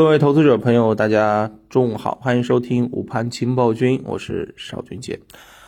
各位投资者朋友，大家中午好，欢迎收听午盘情报君，我是邵军杰。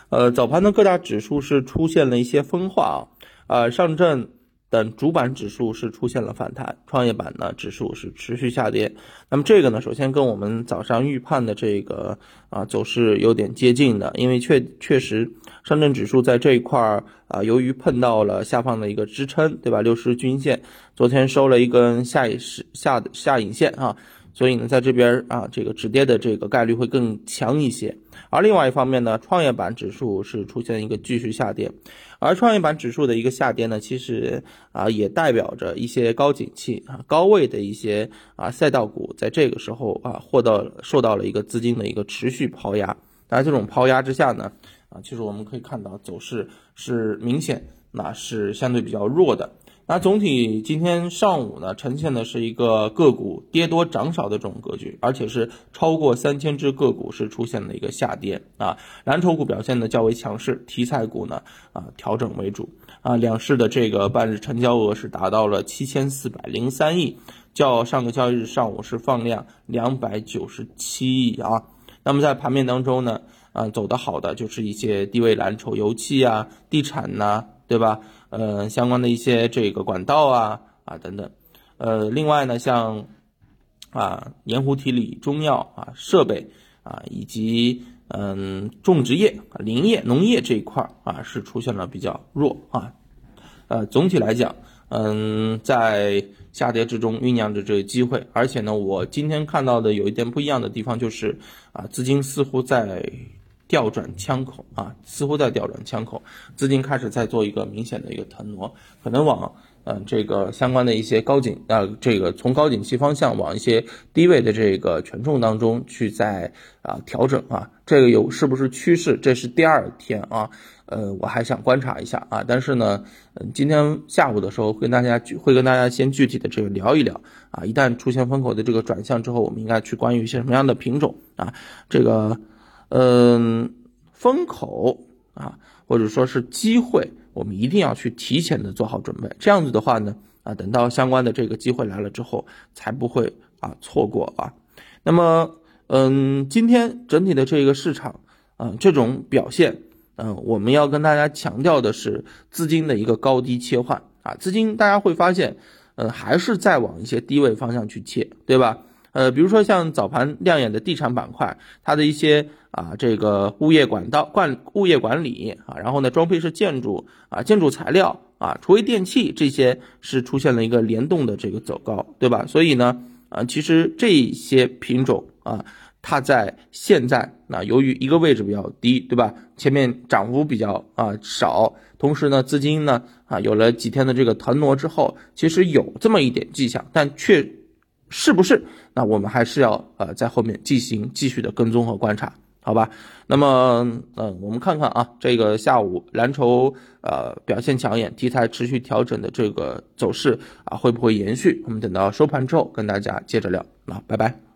呃，早盘的各大指数是出现了一些分化啊，呃，上证。等主板指数是出现了反弹，创业板呢指数是持续下跌。那么这个呢，首先跟我们早上预判的这个啊走势有点接近的，因为确确实上证指数在这一块儿啊，由于碰到了下方的一个支撑，对吧？六十均线昨天收了一根下影下下影线啊。所以呢，在这边啊，这个止跌的这个概率会更强一些。而另外一方面呢，创业板指数是出现一个继续下跌，而创业板指数的一个下跌呢，其实啊也代表着一些高景气啊高位的一些啊赛道股在这个时候啊获到受到了一个资金的一个持续抛压。那这种抛压之下呢，啊，其实我们可以看到走势是明显那是相对比较弱的。那总体今天上午呢，呈现的是一个个股跌多涨少的这种格局，而且是超过三千只个股是出现了一个下跌啊，蓝筹股表现的较为强势，题材股呢啊调整为主啊，两市的这个半日成交额是达到了七千四百零三亿，较上个交易日上午是放量两百九十七亿啊。那么在盘面当中呢，啊走得好的就是一些低位蓝筹，油气啊、地产呐，对吧？呃，相关的一些这个管道啊啊等等，呃，另外呢，像啊盐湖提锂、中药啊设备啊以及嗯种植业、林业、农业这一块啊是出现了比较弱啊，呃，总体来讲，嗯，在下跌之中酝酿着这个机会，而且呢，我今天看到的有一点不一样的地方就是啊，资金似乎在。调转枪口啊，似乎在调转枪口，资金开始在做一个明显的一个腾挪，可能往嗯这个相关的一些高景啊，这个从高景气方向往一些低位的这个权重当中去在啊调整啊，这个有是不是趋势？这是第二天啊，呃，我还想观察一下啊，但是呢，嗯，今天下午的时候跟大家会跟大家先具体的这个聊一聊啊，一旦出现风口的这个转向之后，我们应该去关于一些什么样的品种啊，这个。嗯，风口啊，或者说是机会，我们一定要去提前的做好准备。这样子的话呢，啊，等到相关的这个机会来了之后，才不会啊错过啊。那么，嗯，今天整体的这个市场，啊，这种表现，嗯，我们要跟大家强调的是资金的一个高低切换啊。资金大家会发现，嗯，还是在往一些低位方向去切，对吧？呃，比如说像早盘亮眼的地产板块，它的一些啊，这个物业管道管物业管理啊，然后呢，装配式建筑啊，建筑材料啊，厨卫电器这些是出现了一个联动的这个走高，对吧？所以呢，啊，其实这些品种啊，它在现在啊，由于一个位置比较低，对吧？前面涨幅比较啊少，同时呢，资金呢啊有了几天的这个腾挪之后，其实有这么一点迹象，但却。是不是？那我们还是要呃在后面进行继续的跟踪和观察，好吧？那么，嗯，我们看看啊，这个下午蓝筹呃表现抢眼，题材持续调整的这个走势啊，会不会延续？我们等到收盘之后跟大家接着聊。啊拜拜。